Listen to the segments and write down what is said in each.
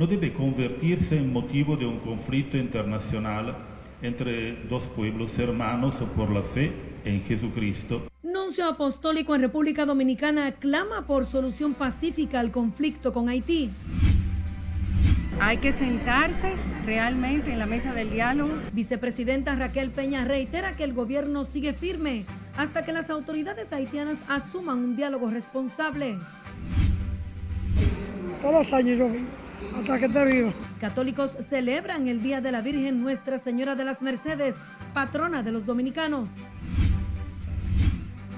no debe convertirse en motivo de un conflicto internacional entre dos pueblos hermanos por la fe en Jesucristo. Nuncio Apostólico en República Dominicana clama por solución pacífica al conflicto con Haití. Hay que sentarse realmente en la mesa del diálogo. Vicepresidenta Raquel Peña reitera que el gobierno sigue firme hasta que las autoridades haitianas asuman un diálogo responsable. Todos los años yo vengo, hasta que te viva. Católicos celebran el Día de la Virgen Nuestra Señora de las Mercedes, patrona de los dominicanos.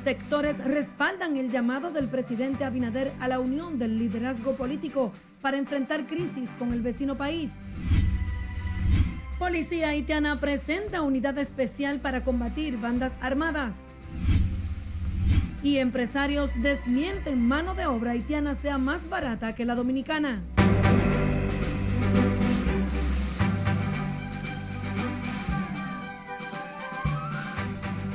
Sectores respaldan el llamado del presidente Abinader a la unión del liderazgo político para enfrentar crisis con el vecino país. Policía haitiana presenta unidad especial para combatir bandas armadas. Y empresarios desmienten mano de obra haitiana sea más barata que la dominicana.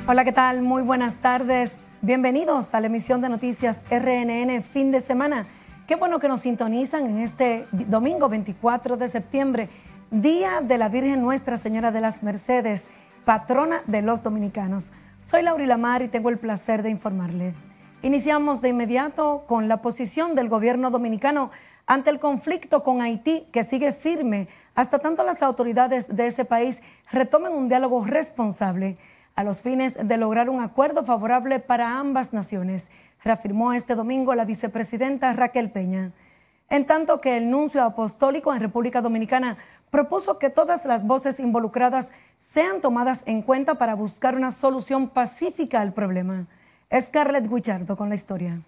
Hola, ¿qué tal? Muy buenas tardes. Bienvenidos a la emisión de noticias RNN fin de semana. Qué bueno que nos sintonizan en este domingo 24 de septiembre, Día de la Virgen Nuestra Señora de las Mercedes, patrona de los dominicanos. Soy Laura Lamar y tengo el placer de informarle. Iniciamos de inmediato con la posición del gobierno dominicano ante el conflicto con Haití, que sigue firme hasta tanto las autoridades de ese país retomen un diálogo responsable a los fines de lograr un acuerdo favorable para ambas naciones, reafirmó este domingo la vicepresidenta Raquel Peña. En tanto que el nuncio apostólico en República Dominicana propuso que todas las voces involucradas sean tomadas en cuenta para buscar una solución pacífica al problema. Scarlett Guichardo con la historia.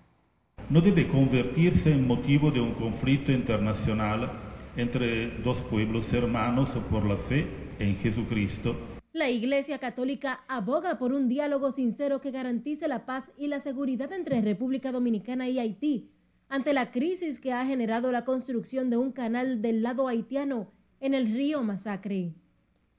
No debe convertirse en motivo de un conflicto internacional entre dos pueblos hermanos por la fe en Jesucristo la Iglesia Católica aboga por un diálogo sincero que garantice la paz y la seguridad entre República Dominicana y Haití ante la crisis que ha generado la construcción de un canal del lado haitiano en el río Masacre.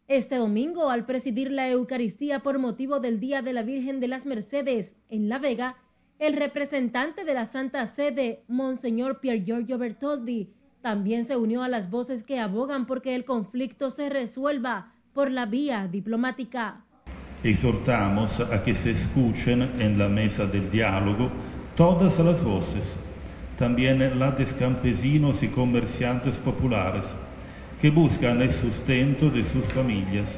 Este domingo, al presidir la Eucaristía por motivo del Día de la Virgen de las Mercedes en La Vega, el representante de la Santa Sede, Monseñor Pier Giorgio Bertoldi, también se unió a las voces que abogan porque el conflicto se resuelva por la vía diplomática. Exhortamos a que se escuchen en la mesa del diálogo todas las voces, también las de campesinos y comerciantes populares, que buscan el sustento de sus familias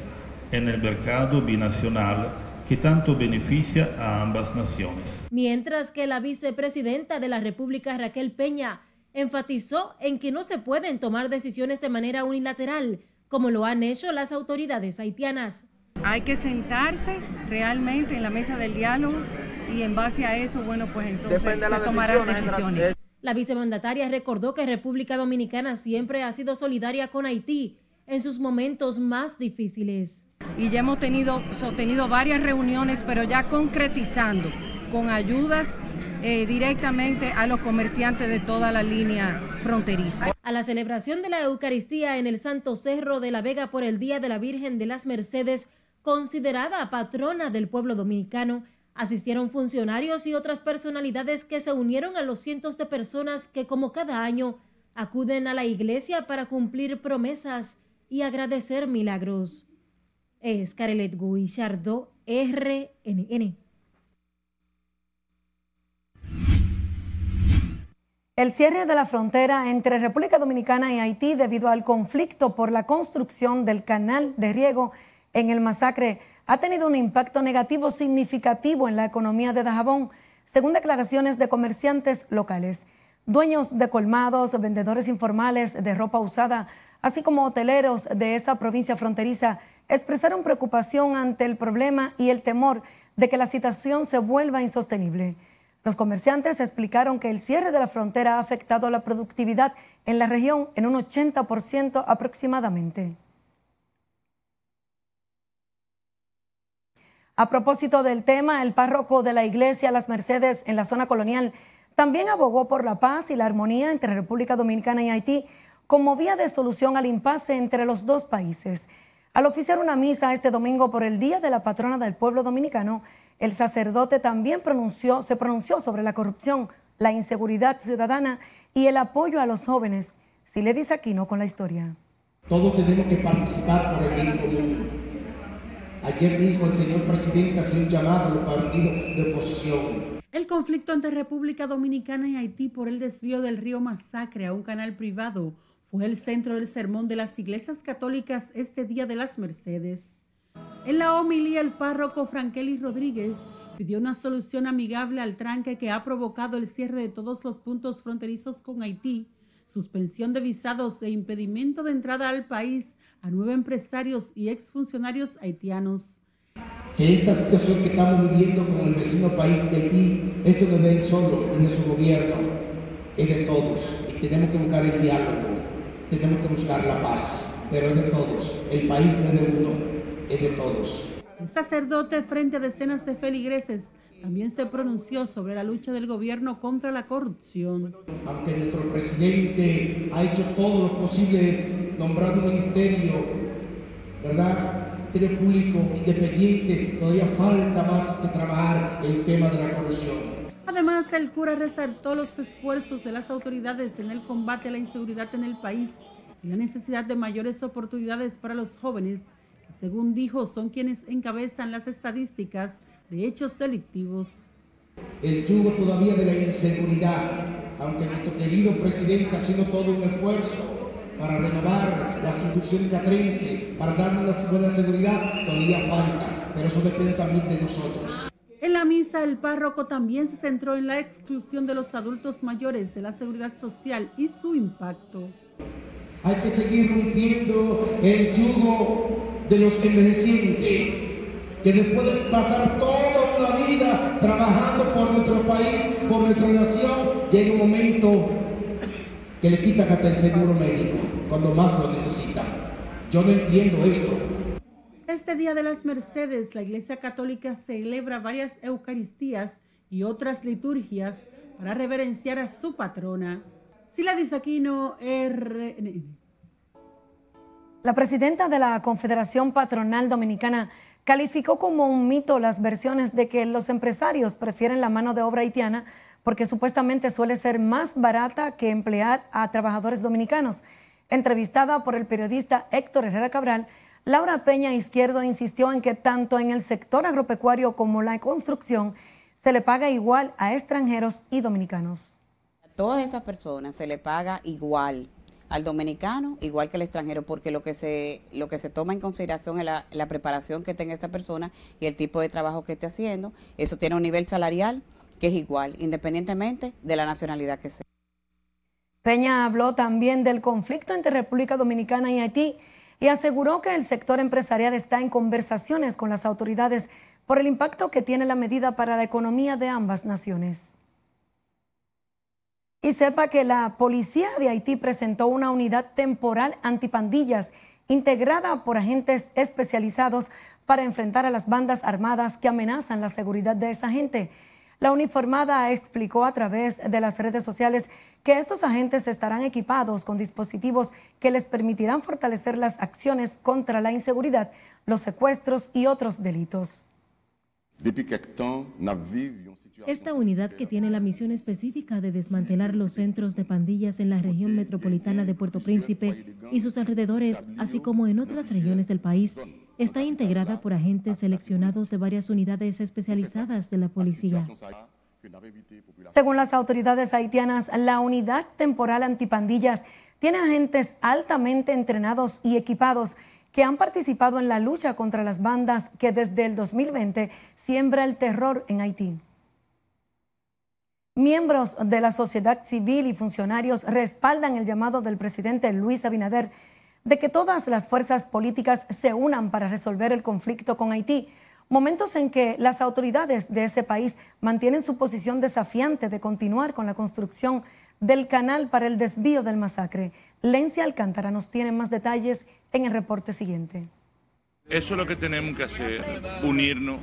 en el mercado binacional que tanto beneficia a ambas naciones. Mientras que la vicepresidenta de la República, Raquel Peña, enfatizó en que no se pueden tomar decisiones de manera unilateral, como lo han hecho las autoridades haitianas. Hay que sentarse realmente en la mesa del diálogo y en base a eso, bueno, pues entonces se tomarán decisiones. La vicemandataria recordó que República Dominicana siempre ha sido solidaria con Haití en sus momentos más difíciles. Y ya hemos tenido, sostenido varias reuniones, pero ya concretizando con ayudas eh, directamente a los comerciantes de toda la línea fronteriza. A la celebración de la Eucaristía en el Santo Cerro de la Vega por el Día de la Virgen de las Mercedes, considerada patrona del pueblo dominicano, asistieron funcionarios y otras personalidades que se unieron a los cientos de personas que como cada año acuden a la iglesia para cumplir promesas y agradecer milagros. Es Carelet Guillardo, RNN. El cierre de la frontera entre República Dominicana y Haití debido al conflicto por la construcción del canal de riego en el masacre ha tenido un impacto negativo significativo en la economía de Dajabón, según declaraciones de comerciantes locales. Dueños de colmados, vendedores informales de ropa usada, así como hoteleros de esa provincia fronteriza, expresaron preocupación ante el problema y el temor de que la situación se vuelva insostenible. Los comerciantes explicaron que el cierre de la frontera ha afectado la productividad en la región en un 80% aproximadamente. A propósito del tema, el párroco de la iglesia Las Mercedes en la zona colonial también abogó por la paz y la armonía entre República Dominicana y Haití como vía de solución al impasse entre los dos países. Al oficiar una misa este domingo por el Día de la Patrona del Pueblo Dominicano, el sacerdote también pronunció, se pronunció sobre la corrupción, la inseguridad ciudadana y el apoyo a los jóvenes. Si le dice Aquino con la historia. Todos tenemos que participar por el bien común. Ayer mismo el señor presidente hace un llamado a los partidos de oposición. El conflicto entre República Dominicana y Haití por el desvío del río Masacre a un canal privado fue el centro del sermón de las iglesias católicas este Día de las Mercedes. En la homilía, el párroco Frankeli Rodríguez pidió una solución amigable al tranque que ha provocado el cierre de todos los puntos fronterizos con Haití, suspensión de visados e impedimento de entrada al país a nueve empresarios y exfuncionarios haitianos. Que esta situación que estamos viviendo con el vecino país de Haití, esto no es de él solo, es de su gobierno, es de todos. Y tenemos que buscar el diálogo, tenemos que buscar la paz, pero es de todos. El país no es de uno, es de todos. El sacerdote, frente a decenas de feligreses, también se pronunció sobre la lucha del gobierno contra la corrupción. Aunque nuestro presidente ha hecho todo lo posible nombrando un ministerio, ¿verdad? público independiente, todavía falta más que trabajar el tema de la corrupción. Además, el cura resaltó los esfuerzos de las autoridades en el combate a la inseguridad en el país y la necesidad de mayores oportunidades para los jóvenes según dijo, son quienes encabezan las estadísticas de hechos delictivos. El yugo todavía de la inseguridad, aunque nuestro querido presidente ha sido todo un esfuerzo para renovar las instituciones catrense, para darnos una buena seguridad, todavía falta, pero eso depende también de nosotros. En la misa, el párroco también se centró en la exclusión de los adultos mayores de la seguridad social y su impacto. Hay que seguir rompiendo el yugo de los envejecientes, que después de pasar toda una vida trabajando por nuestro país, por nuestra nación, llega un momento que le quitan hasta el seguro médico, cuando más lo necesitan. Yo no entiendo esto. Este Día de las Mercedes, la Iglesia Católica celebra varias Eucaristías y otras liturgias para reverenciar a su patrona. Sila Disaquino, RN. La presidenta de la Confederación Patronal Dominicana calificó como un mito las versiones de que los empresarios prefieren la mano de obra haitiana porque supuestamente suele ser más barata que emplear a trabajadores dominicanos. Entrevistada por el periodista Héctor Herrera Cabral, Laura Peña Izquierdo insistió en que tanto en el sector agropecuario como la construcción se le paga igual a extranjeros y dominicanos. A todas esas personas se le paga igual al dominicano igual que al extranjero, porque lo que se, lo que se toma en consideración es la, la preparación que tenga esta persona y el tipo de trabajo que esté haciendo. Eso tiene un nivel salarial que es igual, independientemente de la nacionalidad que sea. Peña habló también del conflicto entre República Dominicana y Haití y aseguró que el sector empresarial está en conversaciones con las autoridades por el impacto que tiene la medida para la economía de ambas naciones. Y sepa que la policía de Haití presentó una unidad temporal antipandillas integrada por agentes especializados para enfrentar a las bandas armadas que amenazan la seguridad de esa gente. La uniformada explicó a través de las redes sociales que estos agentes estarán equipados con dispositivos que les permitirán fortalecer las acciones contra la inseguridad, los secuestros y otros delitos. Esta unidad que tiene la misión específica de desmantelar los centros de pandillas en la región metropolitana de Puerto Príncipe y sus alrededores, así como en otras regiones del país, está integrada por agentes seleccionados de varias unidades especializadas de la policía. Según las autoridades haitianas, la unidad temporal antipandillas tiene agentes altamente entrenados y equipados que han participado en la lucha contra las bandas que desde el 2020 siembra el terror en Haití. Miembros de la sociedad civil y funcionarios respaldan el llamado del presidente Luis Abinader de que todas las fuerzas políticas se unan para resolver el conflicto con Haití, momentos en que las autoridades de ese país mantienen su posición desafiante de continuar con la construcción del canal para el desvío del masacre. Lencia Alcántara nos tiene más detalles en el reporte siguiente. Eso es lo que tenemos que hacer, unirnos.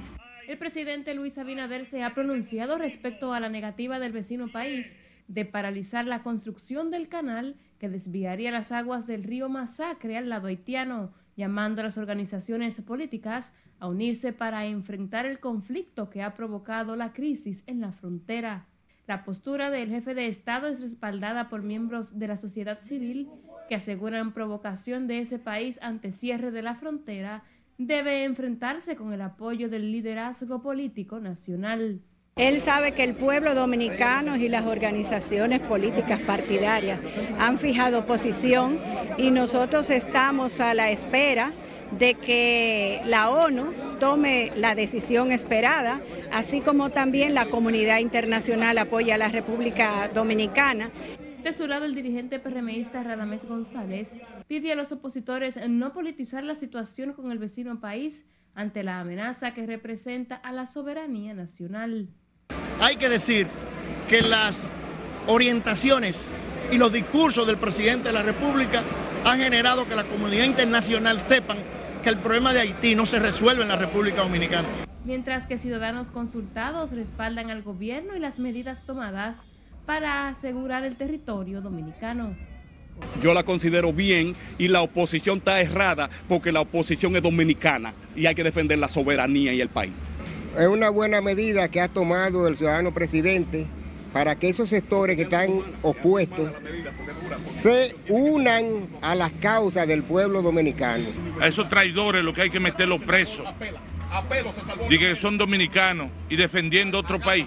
El presidente Luis Abinader se ha pronunciado respecto a la negativa del vecino país de paralizar la construcción del canal que desviaría las aguas del río Masacre al lado haitiano, llamando a las organizaciones políticas a unirse para enfrentar el conflicto que ha provocado la crisis en la frontera. La postura del jefe de Estado es respaldada por miembros de la sociedad civil que aseguran provocación de ese país ante cierre de la frontera debe enfrentarse con el apoyo del liderazgo político nacional. Él sabe que el pueblo dominicano y las organizaciones políticas partidarias han fijado posición y nosotros estamos a la espera de que la ONU tome la decisión esperada, así como también la comunidad internacional apoya a la República Dominicana. De su lado, el dirigente PRMista Radamés González pide a los opositores no politizar la situación con el vecino país ante la amenaza que representa a la soberanía nacional. Hay que decir que las orientaciones y los discursos del presidente de la República han generado que la comunidad internacional sepan que el problema de Haití no se resuelve en la República Dominicana. Mientras que ciudadanos consultados respaldan al gobierno y las medidas tomadas para asegurar el territorio dominicano. Yo la considero bien y la oposición está errada porque la oposición es dominicana y hay que defender la soberanía y el país. Es una buena medida que ha tomado el ciudadano presidente para que esos sectores que están opuestos se unan a las causas del pueblo dominicano. A esos traidores lo que hay que meterlos presos. Y que son dominicanos y defendiendo otro país.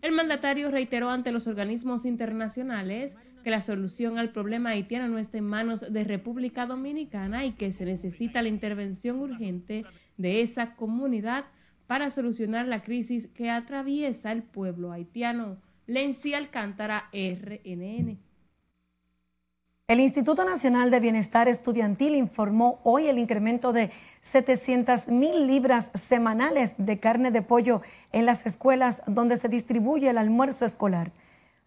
El mandatario reiteró ante los organismos internacionales que la solución al problema haitiano no está en manos de República Dominicana y que se necesita la intervención urgente de esa comunidad para solucionar la crisis que atraviesa el pueblo haitiano. Lenci Alcántara, RNN. El Instituto Nacional de Bienestar Estudiantil informó hoy el incremento de 700 mil libras semanales de carne de pollo en las escuelas donde se distribuye el almuerzo escolar.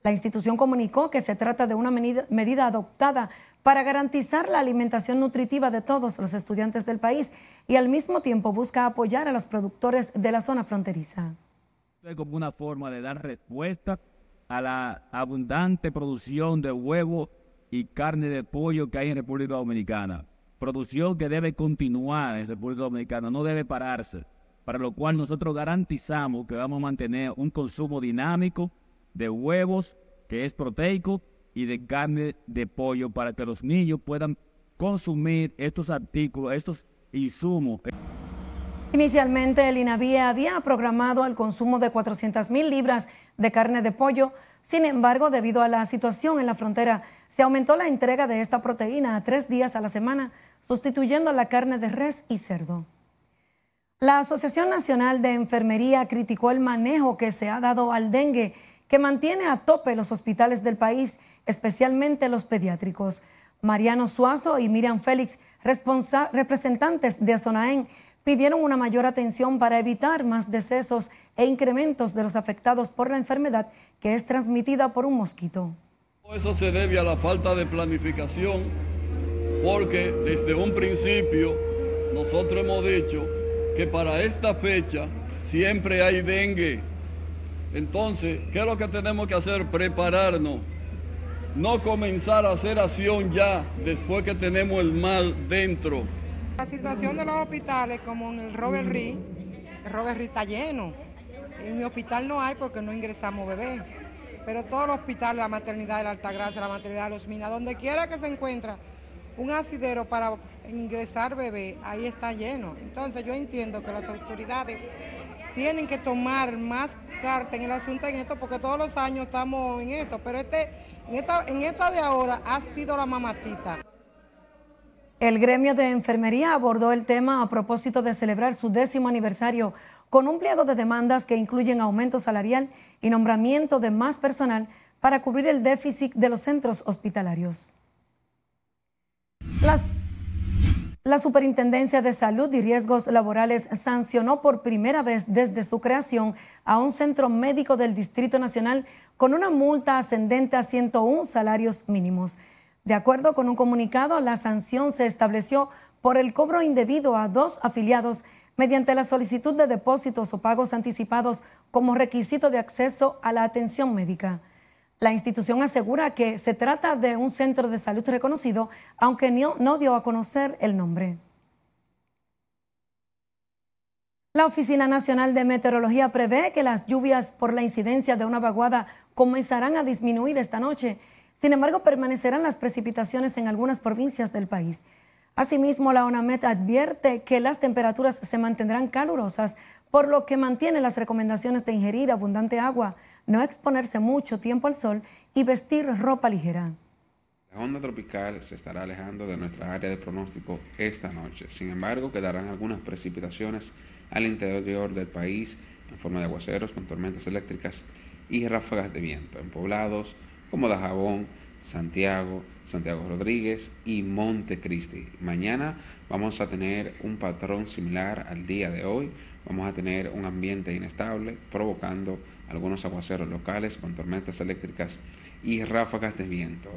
La institución comunicó que se trata de una medida, adoptada para garantizar la alimentación nutritiva de todos los estudiantes del país y al mismo tiempo busca apoyar a los productores de la zona fronteriza. Como una forma de dar respuesta a la abundante producción de huevos y carne de pollo que hay en República Dominicana. Producción que debe continuar en República Dominicana, no debe pararse, para lo cual nosotros garantizamos que vamos a mantener un consumo dinámico de huevos, que es proteico, y de carne de pollo para que los niños puedan consumir estos artículos, estos insumos. Inicialmente, el INAVIE había programado el consumo de 400 mil libras de carne de pollo. Sin embargo, debido a la situación en la frontera, se aumentó la entrega de esta proteína a tres días a la semana, sustituyendo la carne de res y cerdo. La Asociación Nacional de Enfermería criticó el manejo que se ha dado al dengue, que mantiene a tope los hospitales del país, especialmente los pediátricos. Mariano Suazo y Miriam Félix, representantes de Azonaén, pidieron una mayor atención para evitar más decesos e incrementos de los afectados por la enfermedad que es transmitida por un mosquito. Eso se debe a la falta de planificación, porque desde un principio nosotros hemos dicho que para esta fecha siempre hay dengue. Entonces, ¿qué es lo que tenemos que hacer? Prepararnos. No comenzar a hacer acción ya después que tenemos el mal dentro. La situación de los hospitales, como en el Robert Reed, el Robert Reed está lleno. En mi hospital no hay porque no ingresamos bebés. Pero todos los hospitales, la maternidad de la Altagracia, la maternidad de los Minas, donde quiera que se encuentra un asidero para ingresar bebé, ahí está lleno. Entonces yo entiendo que las autoridades tienen que tomar más carta en el asunto en esto, porque todos los años estamos en esto, pero este, en, esta, en esta de ahora ha sido la mamacita. El gremio de enfermería abordó el tema a propósito de celebrar su décimo aniversario con un pliego de demandas que incluyen aumento salarial y nombramiento de más personal para cubrir el déficit de los centros hospitalarios. La Superintendencia de Salud y Riesgos Laborales sancionó por primera vez desde su creación a un centro médico del Distrito Nacional con una multa ascendente a 101 salarios mínimos. De acuerdo con un comunicado, la sanción se estableció por el cobro indebido a dos afiliados mediante la solicitud de depósitos o pagos anticipados como requisito de acceso a la atención médica. La institución asegura que se trata de un centro de salud reconocido, aunque no, dio a conocer el nombre. La Oficina Nacional de Meteorología prevé que las lluvias por la incidencia de una vaguada comenzarán a disminuir esta noche. Sin embargo, permanecerán las precipitaciones en algunas provincias del país. Asimismo, la ONAMET advierte que las temperaturas se mantendrán calurosas, por lo que mantiene las recomendaciones de ingerir abundante agua, no exponerse mucho tiempo al sol y vestir ropa ligera. La onda tropical se estará alejando de nuestra área de pronóstico esta noche. Sin embargo, quedarán algunas precipitaciones al interior del país en forma de aguaceros con tormentas eléctricas y ráfagas de viento en poblados como Dajabón, Santiago, Santiago Rodríguez y Montecristi. Mañana vamos a tener un patrón similar al día de hoy. Vamos a tener un ambiente inestable provocando algunos aguaceros locales con tormentas eléctricas y ráfagas de viento.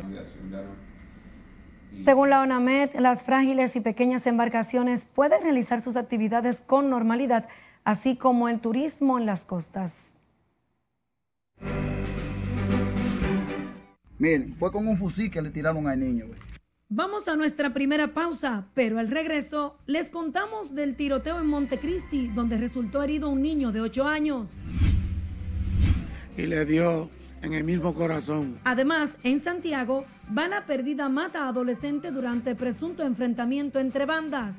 Según la ONAMED, las frágiles y pequeñas embarcaciones pueden realizar sus actividades con normalidad, así como el turismo en las costas. Miren, fue con un fusil que le tiraron al niño. Vamos a nuestra primera pausa, pero al regreso les contamos del tiroteo en Montecristi, donde resultó herido un niño de 8 años. Y le dio en el mismo corazón. Además, en Santiago, bala perdida mata a adolescente durante presunto enfrentamiento entre bandas.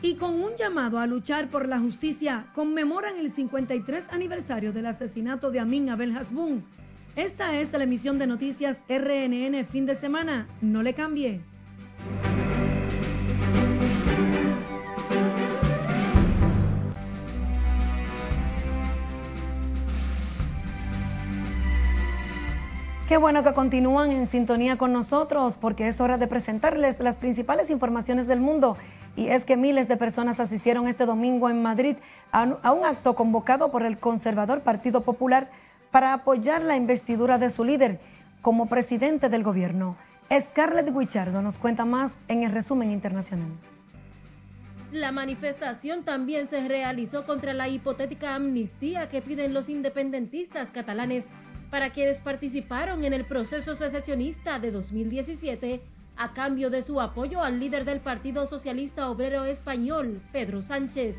Y con un llamado a luchar por la justicia, conmemoran el 53 aniversario del asesinato de Amin Abel Hasbun. Esta es la emisión de noticias RNN fin de semana. No le cambie. Qué bueno que continúan en sintonía con nosotros porque es hora de presentarles las principales informaciones del mundo. Y es que miles de personas asistieron este domingo en Madrid a un acto convocado por el conservador Partido Popular para apoyar la investidura de su líder como presidente del gobierno. Scarlett Guichardo nos cuenta más en el resumen internacional. La manifestación también se realizó contra la hipotética amnistía que piden los independentistas catalanes para quienes participaron en el proceso secesionista de 2017 a cambio de su apoyo al líder del Partido Socialista Obrero Español, Pedro Sánchez.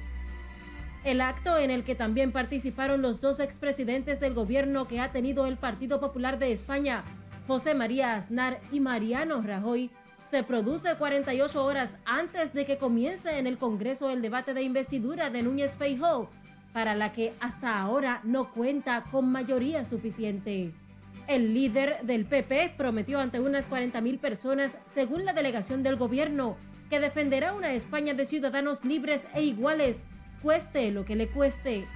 El acto en el que también participaron los dos expresidentes del gobierno que ha tenido el Partido Popular de España, José María Aznar y Mariano Rajoy, se produce 48 horas antes de que comience en el Congreso el debate de investidura de Núñez Feijóo, para la que hasta ahora no cuenta con mayoría suficiente. El líder del PP prometió ante unas 40.000 personas, según la delegación del gobierno, que defenderá una España de ciudadanos libres e iguales, cueste lo que le cueste.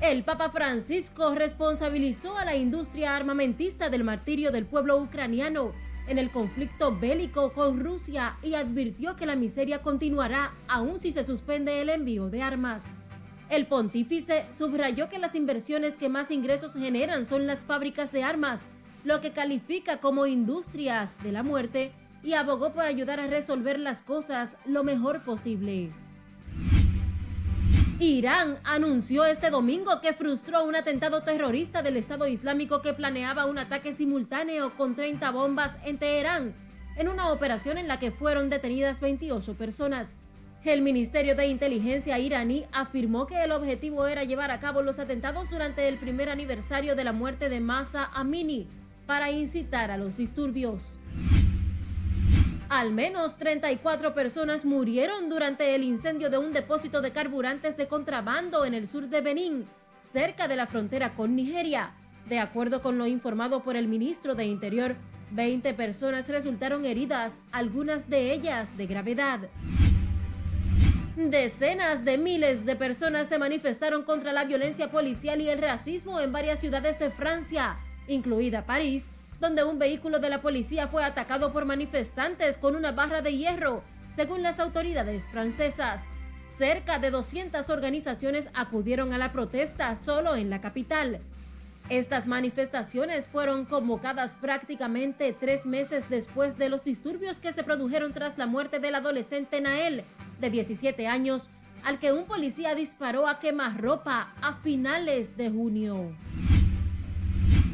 El Papa Francisco responsabilizó a la industria armamentista del martirio del pueblo ucraniano en el conflicto bélico con Rusia y advirtió que la miseria continuará aun si se suspende el envío de armas. El pontífice subrayó que las inversiones que más ingresos generan son las fábricas de armas, lo que califica como industrias de la muerte y abogó por ayudar a resolver las cosas lo mejor posible. Irán anunció este domingo que frustró un atentado terrorista del Estado Islámico que planeaba un ataque simultáneo con 30 bombas en Teherán, en una operación en la que fueron detenidas 28 personas. El Ministerio de Inteligencia iraní afirmó que el objetivo era llevar a cabo los atentados durante el primer aniversario de la muerte de Masa Amini para incitar a los disturbios. Al menos 34 personas murieron durante el incendio de un depósito de carburantes de contrabando en el sur de Benín, cerca de la frontera con Nigeria. De acuerdo con lo informado por el ministro de Interior, 20 personas resultaron heridas, algunas de ellas de gravedad. Decenas de miles de personas se manifestaron contra la violencia policial y el racismo en varias ciudades de Francia, incluida París, donde un vehículo de la policía fue atacado por manifestantes con una barra de hierro, según las autoridades francesas. Cerca de 200 organizaciones acudieron a la protesta solo en la capital. Estas manifestaciones fueron convocadas prácticamente tres meses después de los disturbios que se produjeron tras la muerte del adolescente Nael, de 17 años, al que un policía disparó a quemarropa a finales de junio.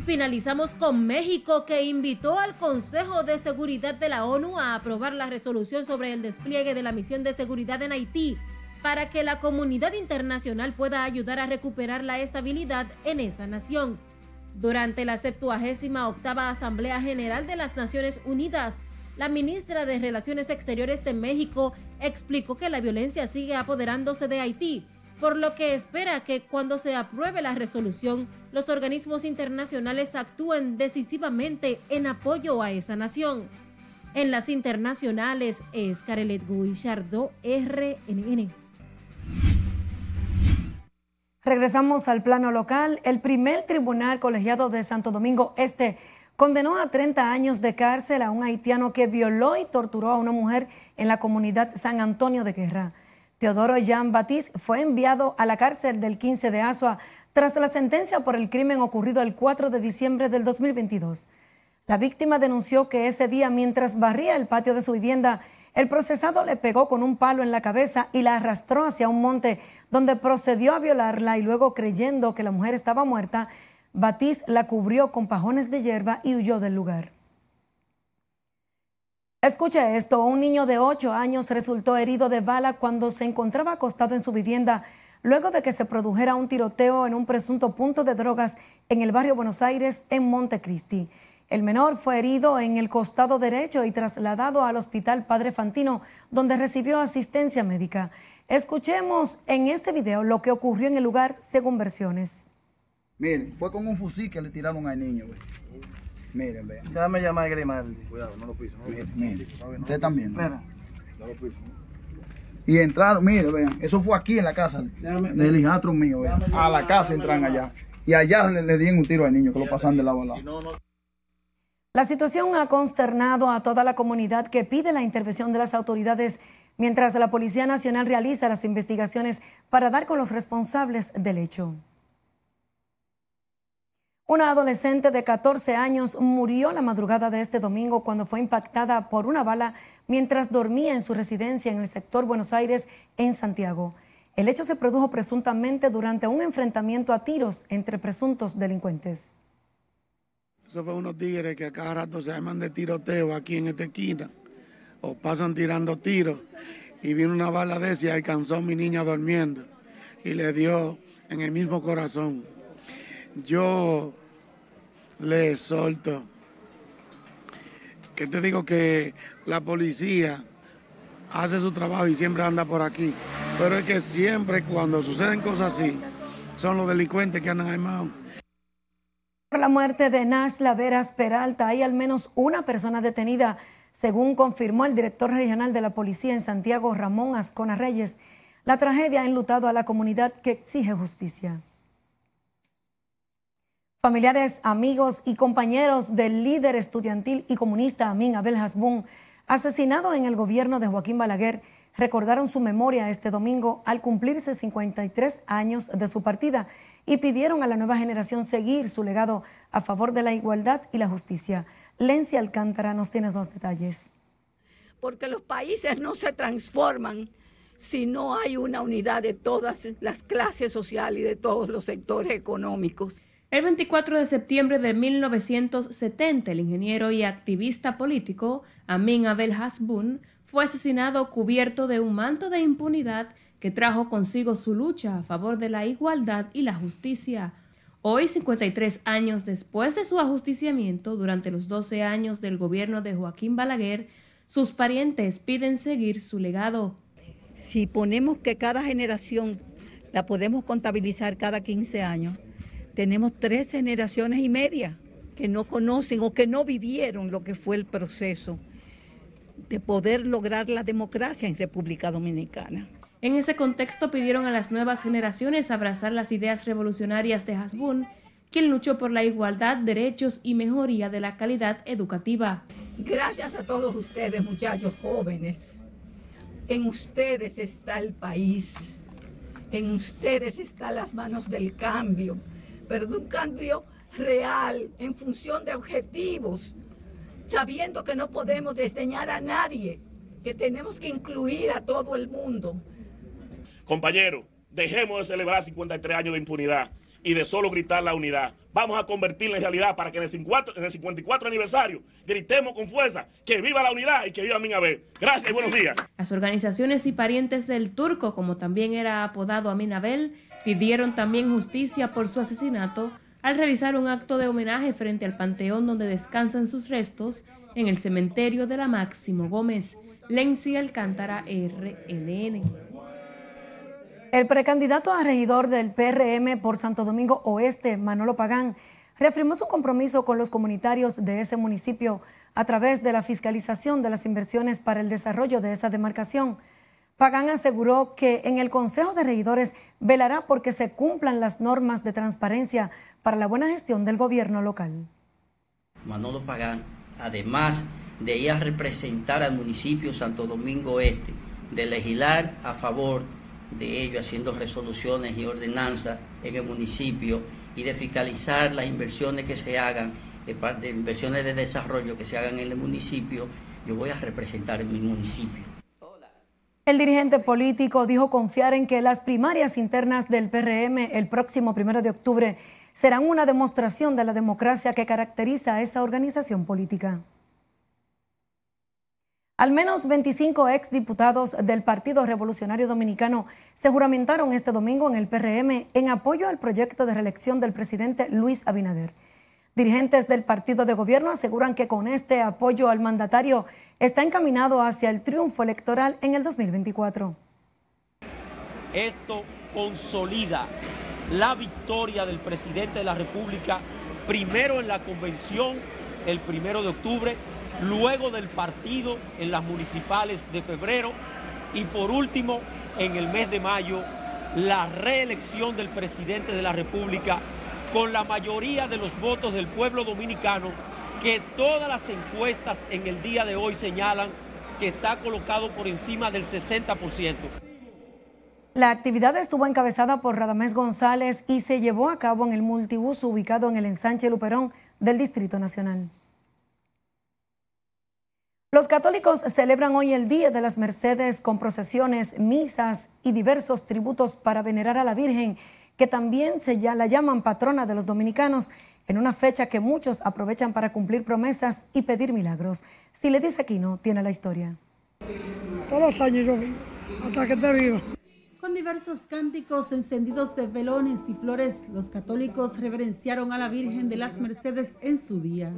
Finalizamos con México que invitó al Consejo de Seguridad de la ONU a aprobar la resolución sobre el despliegue de la misión de seguridad en Haití para que la comunidad internacional pueda ayudar a recuperar la estabilidad en esa nación. Durante la 78 Asamblea General de las Naciones Unidas, la ministra de Relaciones Exteriores de México explicó que la violencia sigue apoderándose de Haití, por lo que espera que cuando se apruebe la resolución, los organismos internacionales actúen decisivamente en apoyo a esa nación. En las internacionales es Carelet Guillardo, RNN. Regresamos al plano local. El primer tribunal colegiado de Santo Domingo Este condenó a 30 años de cárcel a un haitiano que violó y torturó a una mujer en la comunidad San Antonio de Guerra. Teodoro Jean Baptiste fue enviado a la cárcel del 15 de Asua tras la sentencia por el crimen ocurrido el 4 de diciembre del 2022. La víctima denunció que ese día, mientras barría el patio de su vivienda, el procesado le pegó con un palo en la cabeza y la arrastró hacia un monte donde procedió a violarla y luego creyendo que la mujer estaba muerta, Batiz la cubrió con pajones de hierba y huyó del lugar. Escuche esto, un niño de 8 años resultó herido de bala cuando se encontraba acostado en su vivienda luego de que se produjera un tiroteo en un presunto punto de drogas en el barrio Buenos Aires en Montecristi. El menor fue herido en el costado derecho y trasladado al Hospital Padre Fantino, donde recibió asistencia médica. Escuchemos en este video lo que ocurrió en el lugar según versiones. Miren, fue con un fusil que le tiraron al niño. Miren, vean. Déjame llamar Grimaldi. Cuidado, no lo piso. miren, miren. Ustedes están viendo. Espera. No lo piso. Y entraron, miren, vean, eso fue aquí en la casa del hijastro mío, vean. A la casa entran allá. Y allá le, le dieron un tiro al niño que lo pasan de lado a lado. La situación ha consternado a toda la comunidad que pide la intervención de las autoridades mientras la Policía Nacional realiza las investigaciones para dar con los responsables del hecho. Una adolescente de 14 años murió la madrugada de este domingo cuando fue impactada por una bala mientras dormía en su residencia en el sector Buenos Aires, en Santiago. El hecho se produjo presuntamente durante un enfrentamiento a tiros entre presuntos delincuentes. Eso fue unos tigres que a cada rato se llaman de tiroteo aquí en esta esquina, o pasan tirando tiros, y vino una bala de esa y alcanzó a mi niña durmiendo, y le dio en el mismo corazón. Yo le solto que te digo que la policía hace su trabajo y siempre anda por aquí, pero es que siempre cuando suceden cosas así, son los delincuentes que andan armados. Por la muerte de Nash Laveras Peralta, hay al menos una persona detenida, según confirmó el director regional de la policía en Santiago, Ramón Ascona Reyes. La tragedia ha enlutado a la comunidad que exige justicia. Familiares, amigos y compañeros del líder estudiantil y comunista Amin Abel Hasbun, asesinado en el gobierno de Joaquín Balaguer, recordaron su memoria este domingo al cumplirse 53 años de su partida y pidieron a la nueva generación seguir su legado a favor de la igualdad y la justicia. Lencia Alcántara nos tiene los detalles. Porque los países no se transforman si no hay una unidad de todas las clases sociales y de todos los sectores económicos. El 24 de septiembre de 1970, el ingeniero y activista político Amin Abel Hasbun fue asesinado cubierto de un manto de impunidad que trajo consigo su lucha a favor de la igualdad y la justicia. Hoy, 53 años después de su ajusticiamiento durante los 12 años del gobierno de Joaquín Balaguer, sus parientes piden seguir su legado. Si ponemos que cada generación la podemos contabilizar cada 15 años, tenemos tres generaciones y media que no conocen o que no vivieron lo que fue el proceso de poder lograr la democracia en República Dominicana. En ese contexto pidieron a las nuevas generaciones abrazar las ideas revolucionarias de Hasbun, quien luchó por la igualdad, derechos y mejoría de la calidad educativa. Gracias a todos ustedes, muchachos jóvenes. En ustedes está el país. En ustedes están las manos del cambio, pero de un cambio real, en función de objetivos, sabiendo que no podemos desdeñar a nadie, que tenemos que incluir a todo el mundo. Compañeros, dejemos de celebrar 53 años de impunidad y de solo gritar la unidad. Vamos a convertirla en realidad para que en el 54, en el 54 aniversario gritemos con fuerza que viva la unidad y que viva Aminabel. Gracias y buenos días. Las organizaciones y parientes del turco, como también era apodado Aminabel, pidieron también justicia por su asesinato al realizar un acto de homenaje frente al panteón donde descansan sus restos en el cementerio de la Máximo Gómez. Lenzi Alcántara, RNN. El precandidato a regidor del PRM por Santo Domingo Oeste, Manolo Pagán, reafirmó su compromiso con los comunitarios de ese municipio a través de la fiscalización de las inversiones para el desarrollo de esa demarcación. Pagán aseguró que en el Consejo de Regidores velará porque se cumplan las normas de transparencia para la buena gestión del gobierno local. Manolo Pagán, además de ir a representar al municipio Santo Domingo Este, de legislar a favor de ello, haciendo resoluciones y ordenanzas en el municipio y de fiscalizar las inversiones que se hagan, eh, de inversiones de desarrollo que se hagan en el municipio, yo voy a representar en mi municipio. El dirigente político dijo confiar en que las primarias internas del PRM el próximo primero de octubre serán una demostración de la democracia que caracteriza a esa organización política. Al menos 25 exdiputados del Partido Revolucionario Dominicano se juramentaron este domingo en el PRM en apoyo al proyecto de reelección del presidente Luis Abinader. Dirigentes del partido de gobierno aseguran que con este apoyo al mandatario está encaminado hacia el triunfo electoral en el 2024. Esto consolida la victoria del presidente de la República, primero en la convención el primero de octubre luego del partido en las municipales de febrero y por último, en el mes de mayo, la reelección del presidente de la República con la mayoría de los votos del pueblo dominicano que todas las encuestas en el día de hoy señalan que está colocado por encima del 60%. La actividad estuvo encabezada por Radamés González y se llevó a cabo en el multibús ubicado en el ensanche Luperón del Distrito Nacional. Los católicos celebran hoy el Día de las Mercedes con procesiones, misas y diversos tributos para venerar a la Virgen, que también se ya la llaman patrona de los dominicanos, en una fecha que muchos aprovechan para cumplir promesas y pedir milagros. Si le dice aquí no, tiene la historia. Todos los años yo vi, hasta que te viva. Con diversos cánticos encendidos de velones y flores, los católicos reverenciaron a la Virgen de las Mercedes en su día.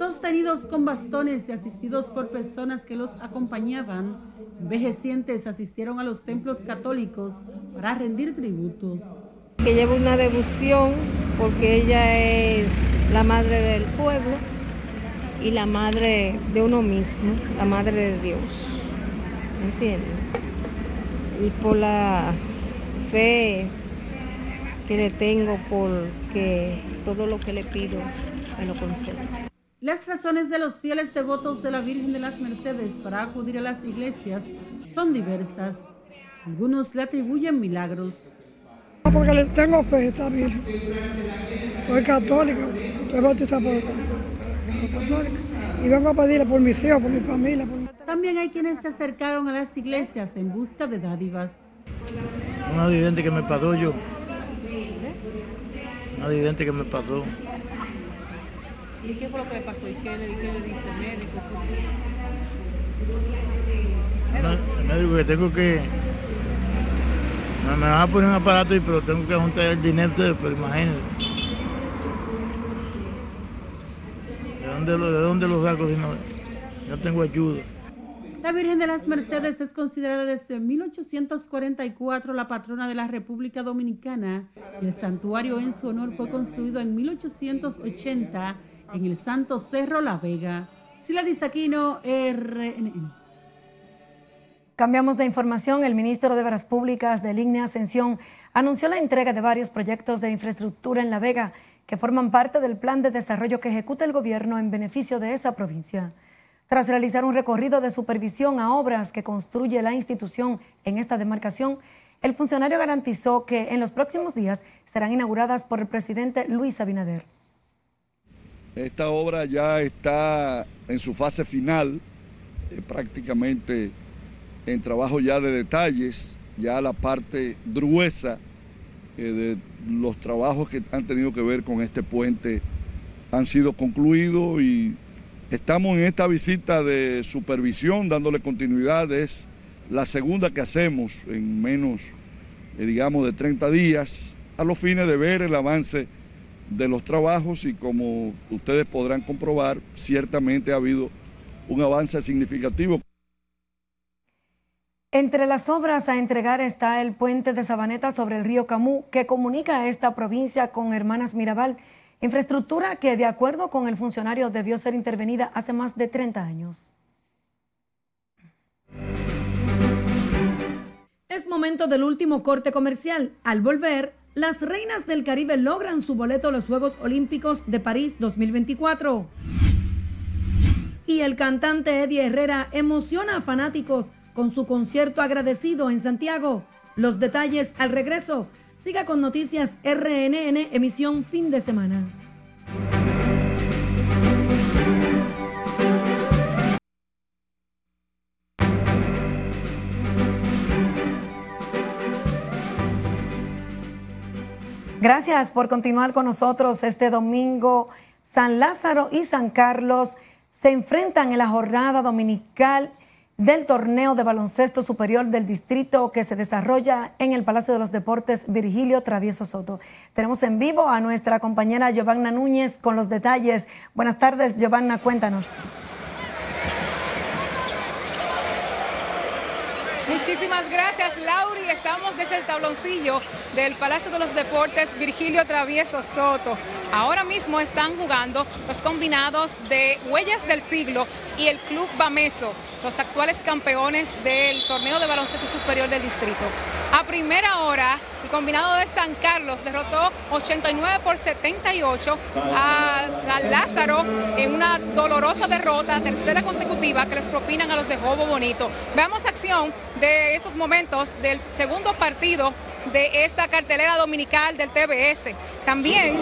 Sostenidos con bastones y asistidos por personas que los acompañaban, envejecientes asistieron a los templos católicos para rendir tributos. Que lleva una devoción porque ella es la madre del pueblo y la madre de uno mismo, la madre de Dios. ¿Me entienden? Y por la fe que le tengo, porque todo lo que le pido me lo concede. Las razones de los fieles devotos de la Virgen de las Mercedes para acudir a las iglesias son diversas. Algunos le atribuyen milagros. Porque le tengo fe a esta Virgen. Soy católico, estoy bautizado por católica y vengo a pedirle por mis hijos, por mi familia. También hay quienes se acercaron a las iglesias en busca de dádivas. Un accidente que me pasó yo. Un accidente que me pasó. ¿Y qué fue lo que le pasó? ¿Y qué le, qué le dice el médico? El médico que tengo que... Me, me van a poner un aparato, y pero tengo que juntar el dinero, pero imagínate. ¿De dónde lo, de dónde lo saco si no, no tengo ayuda? La Virgen de las Mercedes es considerada desde 1844 la patrona de la República Dominicana y el santuario en su honor fue construido en 1880 en el Santo Cerro La Vega. Sila Disaquino, RNN. Cambiamos de información. El ministro de Obras Públicas de Línea Ascensión anunció la entrega de varios proyectos de infraestructura en La Vega que forman parte del plan de desarrollo que ejecuta el gobierno en beneficio de esa provincia. Tras realizar un recorrido de supervisión a obras que construye la institución en esta demarcación, el funcionario garantizó que en los próximos días serán inauguradas por el presidente Luis Abinader. Esta obra ya está en su fase final, eh, prácticamente en trabajo ya de detalles. ya la parte gruesa eh, de los trabajos que han tenido que ver con este puente han sido concluidos y estamos en esta visita de supervisión dándole continuidad. Es la segunda que hacemos en menos, eh, digamos, de 30 días a los fines de ver el avance de los trabajos y como ustedes podrán comprobar, ciertamente ha habido un avance significativo. Entre las obras a entregar está el puente de Sabaneta sobre el río Camú, que comunica a esta provincia con Hermanas Mirabal, infraestructura que de acuerdo con el funcionario debió ser intervenida hace más de 30 años. Es momento del último corte comercial. Al volver, las reinas del Caribe logran su boleto a los Juegos Olímpicos de París 2024. Y el cantante Eddie Herrera emociona a fanáticos con su concierto agradecido en Santiago. Los detalles al regreso. Siga con Noticias RNN, emisión fin de semana. Gracias por continuar con nosotros este domingo. San Lázaro y San Carlos se enfrentan en la jornada dominical del torneo de baloncesto superior del distrito que se desarrolla en el Palacio de los Deportes Virgilio Travieso Soto. Tenemos en vivo a nuestra compañera Giovanna Núñez con los detalles. Buenas tardes, Giovanna, cuéntanos. Muchísimas gracias, Lauri. Estamos desde el tabloncillo del Palacio de los Deportes Virgilio Travieso Soto. Ahora mismo están jugando los combinados de Huellas del Siglo y el Club Bameso, los actuales campeones del torneo de baloncesto superior del distrito. A primera hora, el combinado de San Carlos derrotó 89 por 78 a San Lázaro en una dolorosa derrota, tercera consecutiva que les propinan a los de Jobo Bonito. Veamos acción de estos momentos del segundo partido de esta cartelera dominical del TBS. También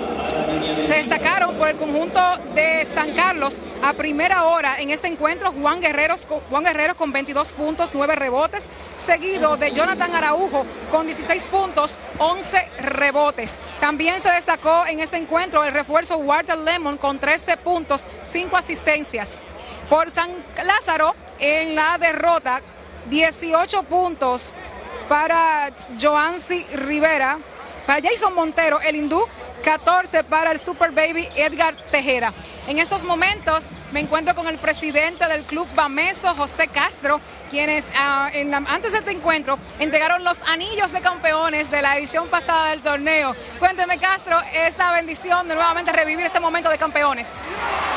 se destacaron por el conjunto de San Carlos a primera hora en este encuentro Juan Guerrero, Juan Guerrero con 22 puntos, 9 rebotes, seguido de Jonathan Araujo con 16 puntos, 11 rebotes. También se destacó en este encuentro el refuerzo Walter Lemon con 13 puntos, 5 asistencias. Por San Lázaro, en la derrota, 18 puntos para Joansi Rivera, para Jason Montero, el hindú, 14 para el Super Baby Edgar Tejera. En estos momentos me encuentro con el presidente del Club Bameso, José Castro, quienes ah, antes de este encuentro entregaron los anillos de campeones de la edición pasada del torneo. Cuénteme, Castro, esta bendición de nuevamente revivir ese momento de campeones.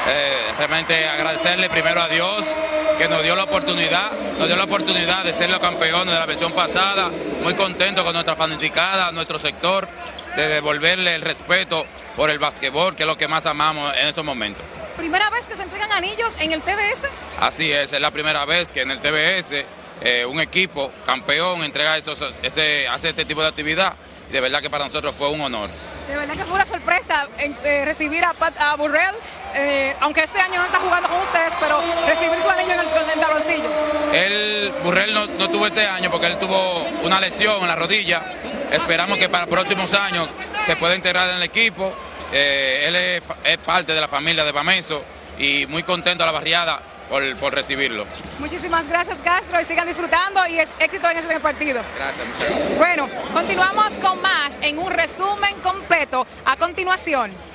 Eh, realmente agradecerle primero a Dios que nos dio la oportunidad, nos dio la oportunidad de ser los campeones de la versión pasada. Muy contento con nuestra fanaticada, nuestro sector de devolverle el respeto por el basquetbol, que es lo que más amamos en estos momentos. ¿Primera vez que se entregan anillos en el TBS? Así es, es la primera vez que en el TBS eh, un equipo campeón entrega estos, ese, hace este tipo de actividad. De verdad que para nosotros fue un honor. De verdad que fue una sorpresa eh, recibir a, a Burrell, eh, aunque este año no está jugando con ustedes, pero recibir su anillo en el, en el Él, Burrell no, no tuvo este año porque él tuvo una lesión en la rodilla Esperamos que para próximos años se pueda integrar en el equipo. Eh, él es, parte de la familia de Bameso y muy contento a la barriada por, recibirlo. Muchísimas gracias Castro y sigan disfrutando y éxito en ese partido. Gracias, muchas gracias. Bueno, continuamos con más en un resumen completo a continuación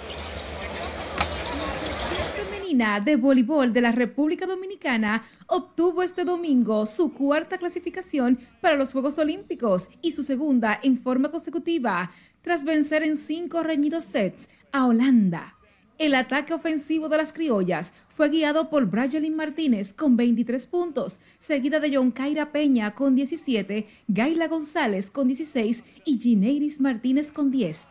de voleibol de la República Dominicana obtuvo este domingo su cuarta clasificación para los Juegos Olímpicos y su segunda en forma consecutiva, tras vencer en cinco reñidos sets a Holanda. El ataque ofensivo de las criollas fue guiado por Brayelin Martínez con 23 puntos, seguida de John Kaira Peña con 17, Gaila González con 16 y Gineiris Martínez con 10.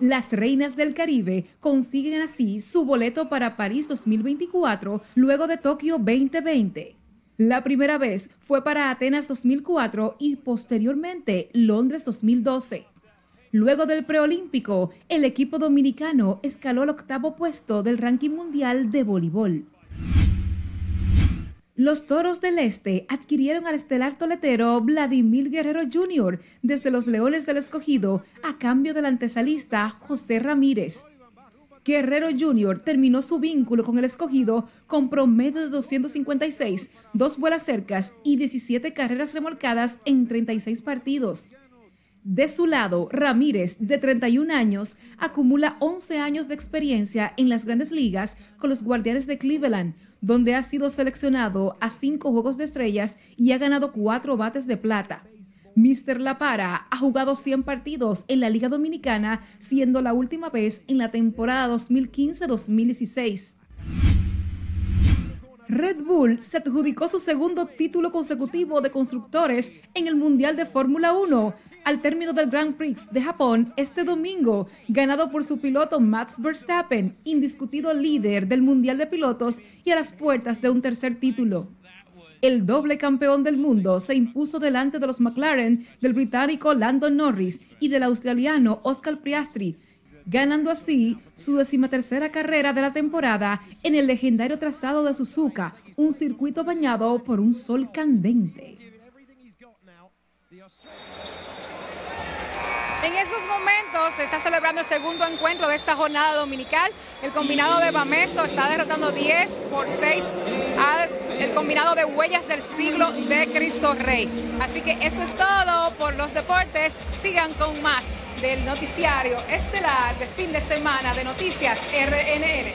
Las Reinas del Caribe consiguen así su boleto para París 2024 luego de Tokio 2020. La primera vez fue para Atenas 2004 y posteriormente Londres 2012. Luego del preolímpico, el equipo dominicano escaló al octavo puesto del ranking mundial de voleibol. Los Toros del Este adquirieron al estelar toletero Vladimir Guerrero Jr. desde los Leones del Escogido a cambio del antesalista José Ramírez. Guerrero Jr. terminó su vínculo con el escogido con promedio de 256, dos vuelas cercas y 17 carreras remolcadas en 36 partidos. De su lado, Ramírez, de 31 años, acumula 11 años de experiencia en las grandes ligas con los Guardianes de Cleveland, donde ha sido seleccionado a cinco Juegos de Estrellas y ha ganado cuatro bates de plata. Mr. La Para ha jugado 100 partidos en la Liga Dominicana, siendo la última vez en la temporada 2015-2016. Red Bull se adjudicó su segundo título consecutivo de constructores en el Mundial de Fórmula 1 al término del Grand Prix de Japón este domingo, ganado por su piloto Max Verstappen, indiscutido líder del Mundial de Pilotos y a las puertas de un tercer título. El doble campeón del mundo se impuso delante de los McLaren del británico Lando Norris y del australiano Oscar Piastri, ganando así su decimatercera carrera de la temporada en el legendario trazado de Suzuka, un circuito bañado por un sol candente. En esos momentos se está celebrando el segundo encuentro de esta jornada dominical. El combinado de Bameso está derrotando 10 por 6 al combinado de Huellas del Siglo de Cristo Rey. Así que eso es todo por los deportes. Sigan con más del noticiario estelar de fin de semana de Noticias RNN.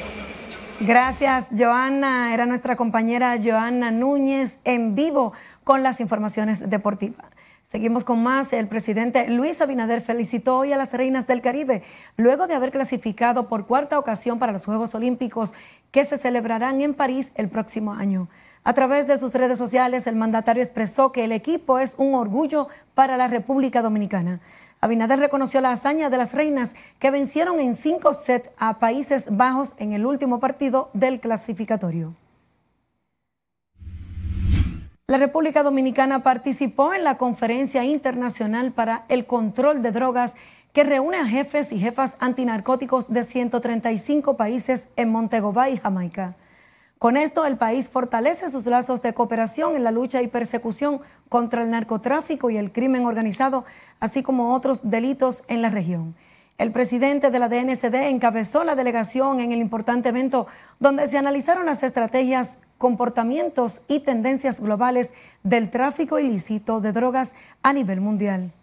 Gracias, Joana. Era nuestra compañera Joana Núñez en vivo con las informaciones deportivas. Seguimos con más. El presidente Luis Abinader felicitó hoy a las reinas del Caribe luego de haber clasificado por cuarta ocasión para los Juegos Olímpicos que se celebrarán en París el próximo año. A través de sus redes sociales, el mandatario expresó que el equipo es un orgullo para la República Dominicana. Abinader reconoció la hazaña de las reinas que vencieron en cinco sets a Países Bajos en el último partido del clasificatorio. La República Dominicana participó en la Conferencia Internacional para el Control de Drogas que reúne a jefes y jefas antinarcóticos de 135 países en Montego Jamaica. Con esto, el país fortalece sus lazos de cooperación en la lucha y persecución contra el narcotráfico y el crimen organizado, así como otros delitos en la región. El presidente de la DNCD encabezó la delegación en el importante evento donde se analizaron las estrategias, comportamientos y tendencias globales del tráfico ilícito de drogas a nivel mundial.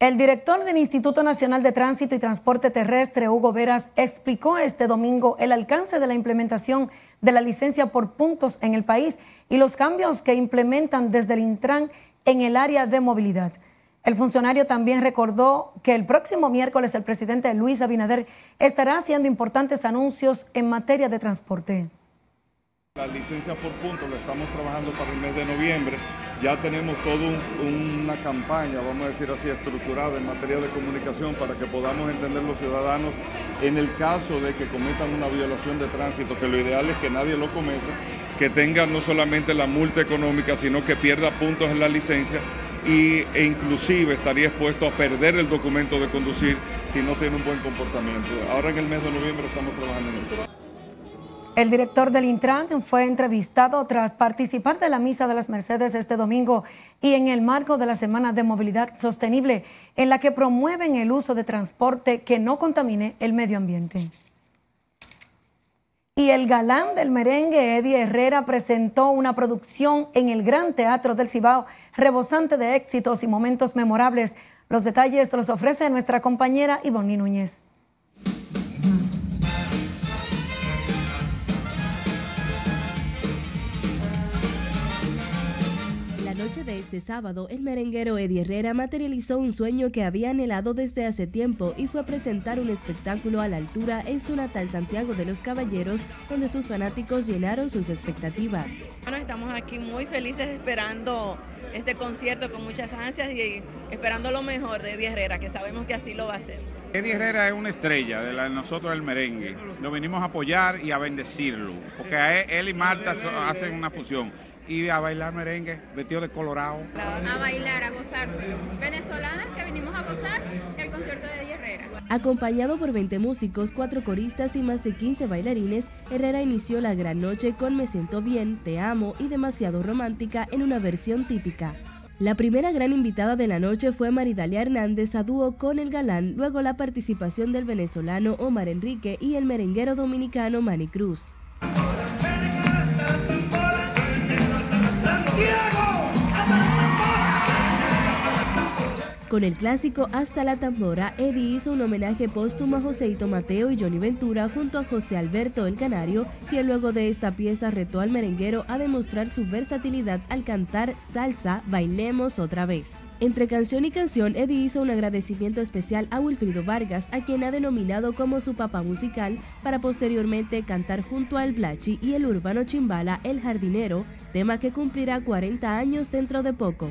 El director del Instituto Nacional de Tránsito y Transporte Terrestre, Hugo Veras, explicó este domingo el alcance de la implementación de la licencia por puntos en el país y los cambios que implementan desde el Intran en el área de movilidad. El funcionario también recordó que el próximo miércoles el presidente Luis Abinader estará haciendo importantes anuncios en materia de transporte. La licencia por punto la estamos trabajando para el mes de noviembre. Ya tenemos toda una campaña, vamos a decir así, estructurada en materia de comunicación para que podamos entender los ciudadanos en el caso de que cometan una violación de tránsito, que lo ideal es que nadie lo cometa, que tenga no solamente la multa económica, sino que pierda puntos en la licencia y, e inclusive estaría expuesto a perder el documento de conducir si no tiene un buen comportamiento. Ahora en el mes de noviembre estamos trabajando en eso. El director del Intran fue entrevistado tras participar de la Misa de las Mercedes este domingo y en el marco de la Semana de Movilidad Sostenible, en la que promueven el uso de transporte que no contamine el medio ambiente. Y el galán del merengue, Eddie Herrera, presentó una producción en el Gran Teatro del Cibao, rebosante de éxitos y momentos memorables. Los detalles los ofrece nuestra compañera Ivonne Núñez. Noche de este sábado, el merenguero Eddie Herrera materializó un sueño que había anhelado desde hace tiempo y fue a presentar un espectáculo a la altura en su natal Santiago de los Caballeros, donde sus fanáticos llenaron sus expectativas. Bueno, estamos aquí muy felices esperando este concierto con muchas ansias y esperando lo mejor de Eddie Herrera, que sabemos que así lo va a hacer. Eddie Herrera es una estrella de nosotros del merengue. Lo venimos a apoyar y a bendecirlo, porque él y Marta hacen una fusión y a bailar merengue, vestido de colorado. A bailar, a gozarse. Venezolanas que vinimos a gozar el concierto de Eddie Herrera. Acompañado por 20 músicos, 4 coristas y más de 15 bailarines, Herrera inició la gran noche con Me siento bien, Te amo y Demasiado romántica en una versión típica. La primera gran invitada de la noche fue Maridalia Hernández a dúo con el galán, luego la participación del venezolano Omar Enrique y el merenguero dominicano Manny Cruz. Con el clásico Hasta la tambora, Eddie hizo un homenaje póstumo a Joséito Mateo y Johnny Ventura junto a José Alberto el Canario, quien luego de esta pieza retó al merenguero a demostrar su versatilidad al cantar Salsa, Bailemos otra vez. Entre canción y canción, Eddie hizo un agradecimiento especial a Wilfrido Vargas, a quien ha denominado como su papá musical, para posteriormente cantar junto al Blachi y el urbano Chimbala El Jardinero, tema que cumplirá 40 años dentro de poco.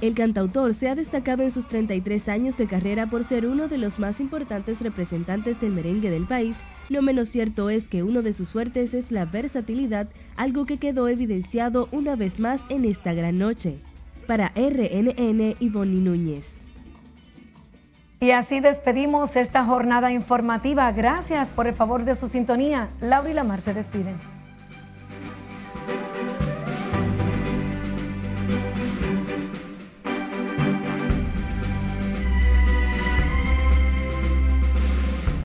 El cantautor se ha destacado en sus 33 años de carrera por ser uno de los más importantes representantes del merengue del país. No menos cierto es que uno de sus suertes es la versatilidad, algo que quedó evidenciado una vez más en esta gran noche. Para RNN, Ivonne Núñez. Y así despedimos esta jornada informativa. Gracias por el favor de su sintonía. Laura y Lamar se despiden.